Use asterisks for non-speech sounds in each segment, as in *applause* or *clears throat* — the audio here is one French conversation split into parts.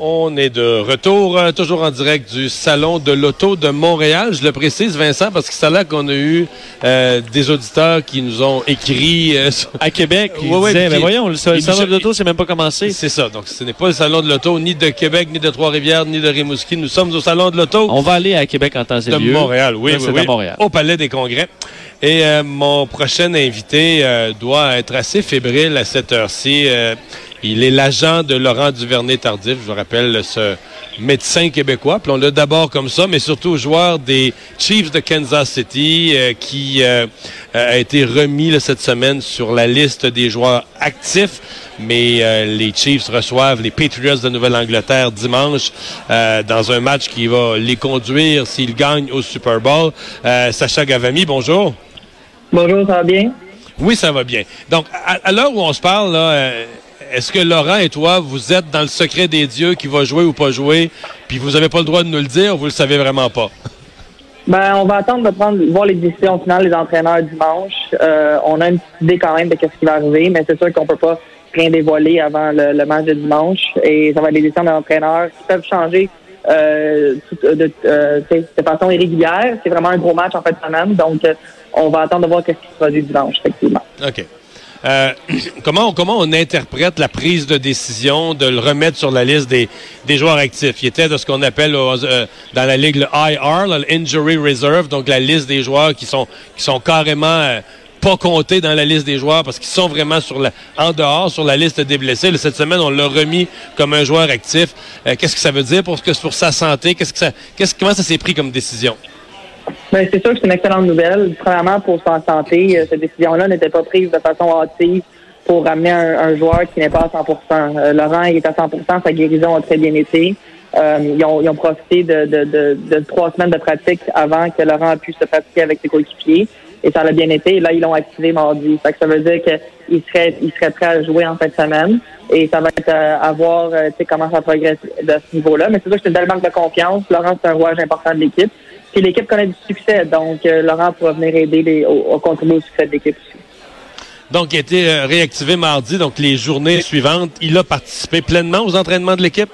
On est de retour, euh, toujours en direct du Salon de l'Auto de Montréal. Je le précise, Vincent, parce que c'est là qu'on a eu euh, des auditeurs qui nous ont écrit... euh, *laughs* À Québec, ils Ouais, ouais, disaient, puis- mais voyons, le, salon de l'auto, c'est même pas commencé. C'est ça. Donc, ce n'est pas le Salon de l'Auto, ni de Québec, ni de Trois-Rivières, ni de Rimouski. Nous sommes au Salon de l'Auto On va aller à Québec en temps et de lieu. Montréal. Oui, oui, oui. à Montréal. Au Palais des Congrès. Et euh, mon prochain invité euh, doit être assez fébrile à cette heure-ci. Il est l'agent de Laurent Duvernay-Tardif, je vous rappelle, ce médecin québécois. Puis on l'a d'abord comme ça, mais surtout joueur des Chiefs de Kansas City, euh, qui euh, euh, a été remis là, cette semaine sur la liste des joueurs actifs. Mais euh, les Chiefs reçoivent les Patriots de Nouvelle-Angleterre dimanche euh, dans un match qui va les conduire s'ils gagnent au Super Bowl. Euh, Sacha Gavami, bonjour. Bonjour, ça va bien? Oui, ça va bien. Donc, à, à l'heure où on se parle, là, euh, est-ce que Laurent et toi, vous êtes dans le secret des dieux qui va jouer ou pas jouer, puis vous n'avez pas le droit de nous le dire, ou vous le savez vraiment pas? Ben, on va attendre de prendre, voir les décisions finales des entraîneurs dimanche. Euh, on a une petite idée quand même de ce qui va arriver, mais c'est sûr qu'on peut pas rien dévoiler avant le, le match de dimanche. Et ça va être des décisions des entraîneurs qui peuvent changer euh, de, euh, de façon irrégulière. C'est vraiment un gros match en fin de semaine, donc on va attendre de voir ce qui se produit dimanche, effectivement. OK. Euh, *clears throat* comment, on, comment on interprète la prise de décision de le remettre sur la liste des, des joueurs actifs? Il était de ce qu'on appelle euh, dans la ligue le IR, là, le Injury Reserve, donc la liste des joueurs qui sont, qui sont carrément euh, pas comptés dans la liste des joueurs parce qu'ils sont vraiment sur la, en dehors, sur la liste des blessés. Cette semaine, on l'a remis comme un joueur actif. Euh, qu'est-ce que ça veut dire pour, pour sa santé? Qu'est-ce que ça, qu'est-ce, comment ça s'est pris comme décision? Ben, c'est sûr que c'est une excellente nouvelle. Premièrement, pour sa santé, euh, cette décision-là n'était pas prise de façon hâtive pour ramener un, un joueur qui n'est pas à 100 Euh, Laurent, il est à 100 sa guérison a très bien été. Euh, ils, ont, ils ont profité de, de, de, de trois semaines de pratique avant que Laurent ait pu se pratiquer avec ses coéquipiers. Et ça a bien été. Et là, ils l'ont activé mardi. Fait que ça veut dire qu'il serait, il serait prêt à jouer en fin de semaine. Et ça va être euh, à voir euh, comment ça progresse de ce niveau-là. Mais c'est sûr que c'est une belle marque de confiance. Laurent, c'est un rouage important de l'équipe. Puis l'équipe connaît du succès. Donc, euh, Laurent pourra venir aider les, au, au contribuer au succès de l'équipe aussi. Donc, il a été euh, réactivé mardi, donc les journées suivantes, il a participé pleinement aux entraînements de l'équipe?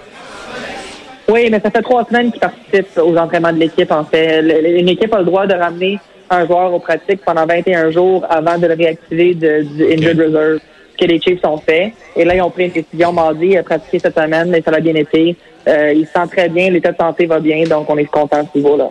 Oui, mais ça fait trois semaines qu'il participe aux entraînements de l'équipe, en fait. Une équipe a le droit de ramener un joueur aux pratiques pendant 21 jours avant de le réactiver de, du Injured Reserve, ce que les Chiefs ont fait. Et là, ils ont pris une décision mardi, il a pratiqué cette semaine, et ça a bien été. Euh, il se sent très bien, l'état de santé va bien, donc on est content à ce niveau-là.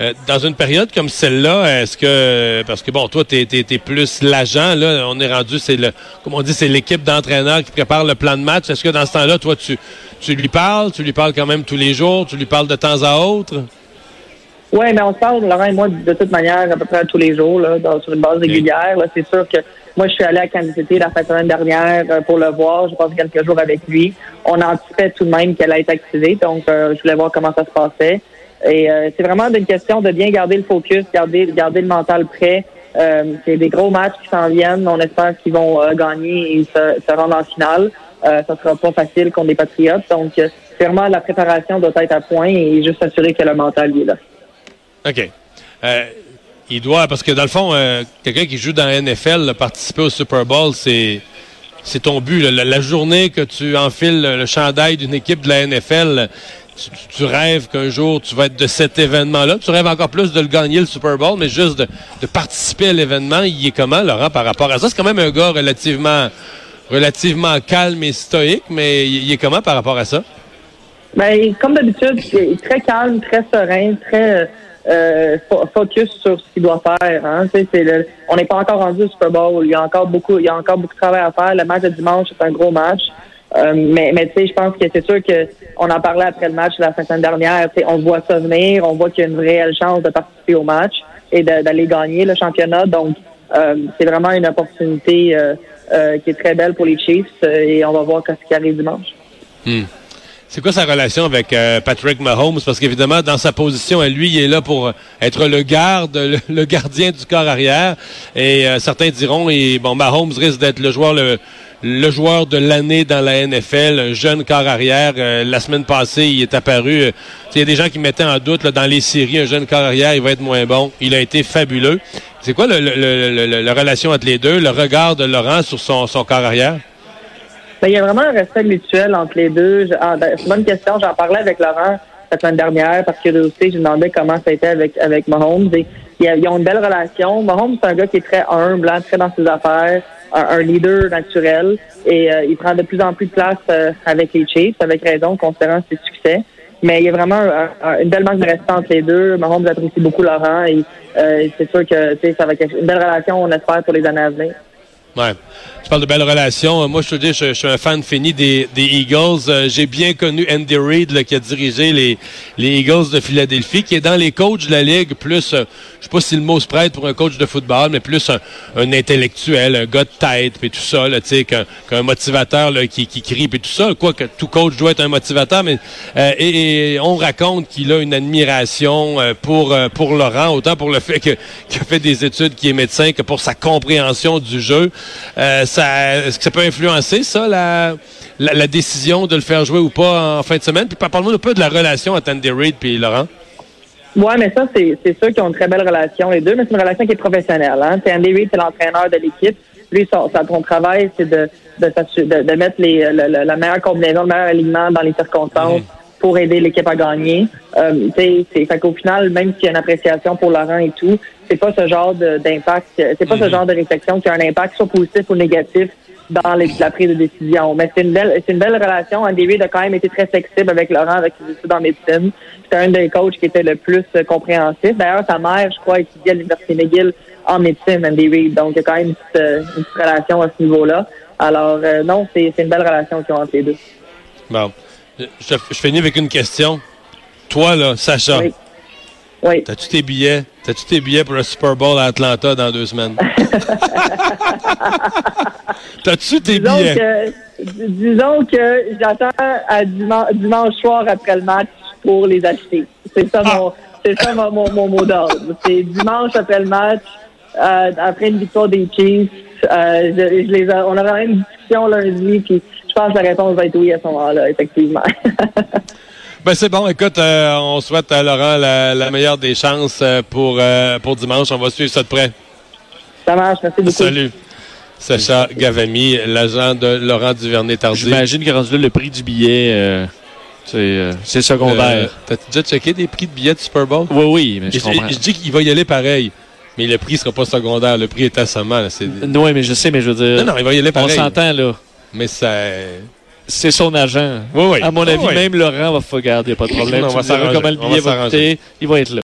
Euh, dans une période comme celle-là, est-ce que parce que bon, toi, t'es es, plus l'agent, là, on est rendu, c'est le comme on dit, c'est l'équipe d'entraîneurs qui prépare le plan de match. Est-ce que dans ce temps-là, toi, tu, tu lui parles, tu lui parles quand même tous les jours, tu lui parles de temps à autre? Oui, mais on se parle, Laurent et moi, de toute manière, à peu près tous les jours, là, dans- sur une base régulière. là. C'est sûr que moi, je suis allé à Kansas City la fin de semaine dernière euh, pour le voir. J'ai passé quelques jours avec lui. On anticipait tout de même qu'elle allait être activée, donc euh, je voulais voir comment ça se passait. Et euh, c'est vraiment une question de bien garder le focus, garder, garder le mental prêt. Euh, c'est des gros matchs qui s'en viennent. On espère qu'ils vont euh, gagner et se, rendre en finale. Ça sera pas facile contre les Patriotes. Donc, vraiment, la préparation doit être à point et juste s'assurer que le mental est là. OK. Il doit, parce que dans le fond, quelqu'un qui joue dans la NFL, participer au Super Bowl, c'est c'est ton but. La, la journée que tu enfiles le, le chandail d'une équipe de la NFL, tu, rêves qu'un jour tu vas être de cet événement-là. Tu rêves encore plus de le gagner, le Super Bowl, mais juste de, participer à l'événement. Il est comment, Laurent, par rapport à ça? C'est quand même un gars relativement, relativement calme et stoïque, mais il, est comment par rapport à ça? Ben, comme d'habitude, il est très calme, très serein, très euh, fo- focus sur ce qu'il doit faire. Hein. On n'est pas encore rendu au Super Bowl. Il y a encore beaucoup, il y a encore beaucoup de travail à faire. Le match de dimanche c'est un gros match. Euh, mais mais tu sais, je pense que c'est sûr que on en parlait après le match la semaine dernière. Tu sais, on voit ça venir, on voit qu'il y a une réelle chance de participer au match et d'aller gagner le championnat. Donc, euh, c'est vraiment une opportunité euh, euh, qui est très belle pour les Chiefs euh, et on va voir ce qui arrive dimanche. C'est quoi sa relation avec euh, Patrick Mahomes? Parce qu'évidemment, dans sa position, lui, il est là pour être le garde, le, le gardien du corps arrière. Et euh, certains diront, et, bon, Mahomes risque d'être le joueur le, le joueur de l'année dans la NFL, un jeune corps arrière. Euh, la semaine passée, il est apparu. euh, il y a des gens qui mettaient en doute là, dans les séries, un jeune corps arrière, il va être moins bon. Il a été fabuleux. C'est quoi le, le- le- la relation entre les deux, le regard de Laurent sur son, son corps arrière? Ben, il y a vraiment un respect mutuel entre les deux. Ah, ben, c'est bonne question. J'en parlais avec Laurent la semaine dernière parce que aussi, je demandais comment ça a été avec, avec Mahomes. Et, ils, ils ont une belle relation. Mahomes, c'est un gars qui est très humble, hein, très dans ses affaires, un, un leader naturel. Et euh, il prend de plus en plus de place euh, avec les Chiefs, avec raison, considérant ses succès. Mais il y a vraiment un- un- une belle manque de respect entre les deux. Mahomes apprécie beaucoup Laurent et euh, c'est sûr que ça va être une belle relation, on espère, pour les années à venir. Ouais. Tu parles de belles relations. Euh, Moi, je te dis, je, je suis un fan fini des, des Eagles. Euh, J'ai bien connu Andy Reid, qui a dirigé les, les Eagles de Philadelphie, qui est dans les coachs de la Ligue, plus, euh, je sais pas si le mot se prête pour un coach de football, mais plus un, intellectuel, un gars de tête, puis tout ça, tu sais, qu'un motivateur là, qui, qui crie, puis tout ça. Quoi que tout coach doit être un motivateur, mais euh, et, on raconte qu'il a une admiration pour, pour Laurent, autant pour le fait qu'il a fait des études, qu'il est médecin, que pour sa compréhension du jeu. Euh, ça, Est-ce que ça peut influencer, ça, la, la, la décision de le faire jouer ou pas en fin de semaine? Puis parle-moi un peu de la relation entre Andy Reid et Laurent. Ouais, mais ça, c'est c'est sûr qu'ils ont une très belle relation, les deux, mais c'est une relation qui est professionnelle. Hein? C'est Andy Reid, c'est l'entraîneur de l'équipe. Lui, son, travail, c'est de, de, s'assurer- de, de mettre les, le- le- la meilleure combinaison, le meilleur alignement dans les circonstances pour aider l'équipe à gagner. Euh, tu sais, c'est- fait qu'au final, même s'il y a une appréciation pour Laurent et tout, c'est pas ce genre d'impact, c'est pas ce genre de réflexion qui a un impact soit positif ou négatif dans les- la prise de décision. Mais c'est une belle, c'est une belle relation. Andy Reid a quand même été très flexible avec Laurent, avec ses études en médecine. C'était un des coachs qui était le plus compréhensif. D'ailleurs, sa mère, je crois, étudiait à l'Université McGill en médecine, Andy Reid. Donc, il y a quand même une petite, euh, une petite relation à ce niveau-là. Alors, euh, non, c'est c'est une belle relation qu'ils ont entre les deux. Bon. Je, je, finis avec une question. Toi, là, Sacha, Oui. Oui. t'as-tu tes billets? T'as-tu tes billets pour le Super Bowl à Atlanta dans deux semaines? *laughs* T'as-tu tes Disons billets? que, disons que j'attends à dimanche, dimanche soir après le match pour les acheter. C'est ça Ah. mon, c'est ça mon, mon, mon mot d'ordre. C'est dimanche après le match, euh, après une victoire des Chiefs. Euh, je, je les a- on aura une discussion lundi, puis je pense que la réponse va être oui à ce moment-là, effectivement. *laughs* Ben c'est bon, écoute, euh, on souhaite à Laurent la, la meilleure des chances euh, pour, euh, pour dimanche. On va suivre ça de près. ça marche, merci beaucoup. Salut. Sacha Gavami, l'agent de Laurent Duvernay-Tardif. J'imagine que rendu là, le prix du billet, euh, c'est euh, Euh, secondaire. T'as-tu déjà checké des prix de billets de Super Bowl? oui, oui, mais je Je, comprends. je dis qu'il va y aller pareil, mais le prix sera pas secondaire. Le prix est assommant. là. Oui, mais je sais, mais je veux dire, Non, non, il va y aller on pareil. s'entend, là. Mais ça... C'est son agent. Oui, oui. À mon avis, oui. même Laurent va faire garder, il n'y a pas de *laughs* problème. On va s'arranger. comment le billet va va coûter, il va être là.